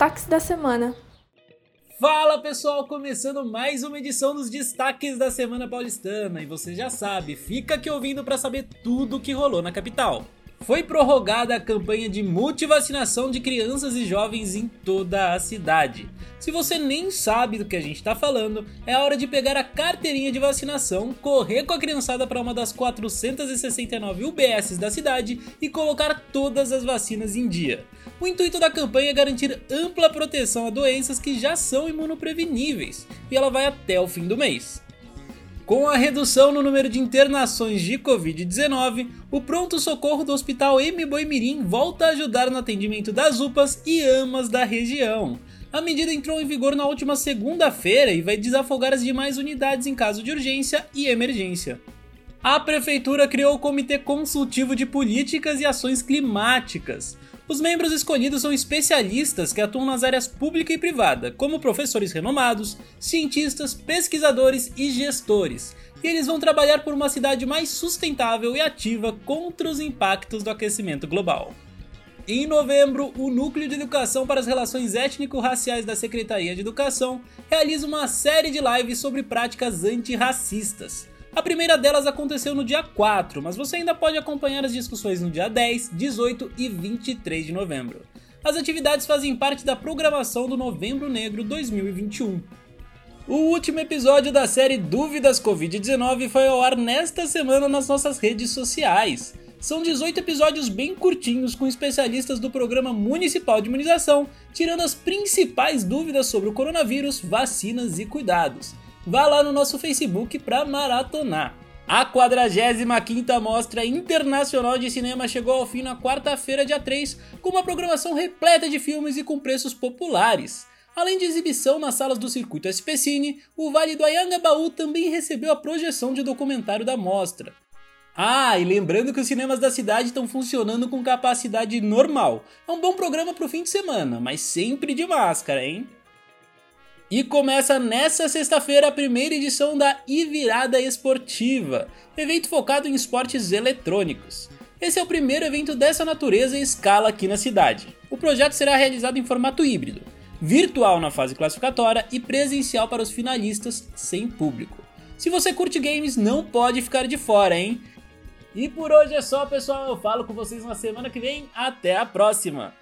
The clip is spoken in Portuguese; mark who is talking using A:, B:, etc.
A: destaques da semana.
B: Fala pessoal, começando mais uma edição dos destaques da Semana Paulistana. E você já sabe, fica aqui ouvindo para saber tudo o que rolou na capital. Foi prorrogada a campanha de multivacinação de crianças e jovens em toda a cidade. Se você nem sabe do que a gente está falando, é hora de pegar a carteirinha de vacinação, correr com a criançada para uma das 469 UBSs da cidade e colocar todas as vacinas em dia. O intuito da campanha é garantir ampla proteção a doenças que já são imunopreveníveis, e ela vai até o fim do mês. Com a redução no número de internações de Covid-19, o pronto-socorro do Hospital M. Boimirim volta a ajudar no atendimento das UPAs e AMAs da região. A medida entrou em vigor na última segunda-feira e vai desafogar as demais unidades em caso de urgência e emergência. A Prefeitura criou o Comitê Consultivo de Políticas e Ações Climáticas. Os membros escolhidos são especialistas que atuam nas áreas pública e privada, como professores renomados, cientistas, pesquisadores e gestores, e eles vão trabalhar por uma cidade mais sustentável e ativa contra os impactos do aquecimento global. Em novembro, o Núcleo de Educação para as Relações Étnico-Raciais da Secretaria de Educação realiza uma série de lives sobre práticas antirracistas. A primeira delas aconteceu no dia 4, mas você ainda pode acompanhar as discussões no dia 10, 18 e 23 de novembro. As atividades fazem parte da programação do Novembro Negro 2021. O último episódio da série Dúvidas Covid-19 foi ao ar nesta semana nas nossas redes sociais. São 18 episódios bem curtinhos com especialistas do Programa Municipal de Imunização, tirando as principais dúvidas sobre o coronavírus, vacinas e cuidados vá lá no nosso Facebook para maratonar. A 45ª Mostra Internacional de Cinema chegou ao fim na quarta-feira, dia 3, com uma programação repleta de filmes e com preços populares. Além de exibição nas salas do circuito SP Cine, o Vale do Ayangabaú também recebeu a projeção de documentário da mostra. Ah, e lembrando que os cinemas da cidade estão funcionando com capacidade normal. É um bom programa para o fim de semana, mas sempre de máscara, hein? E começa nessa sexta-feira a primeira edição da Ivirada Esportiva, evento focado em esportes eletrônicos. Esse é o primeiro evento dessa natureza em escala aqui na cidade. O projeto será realizado em formato híbrido, virtual na fase classificatória e presencial para os finalistas sem público. Se você curte games, não pode ficar de fora, hein? E por hoje é só, pessoal. Eu falo com vocês na semana que vem. Até a próxima!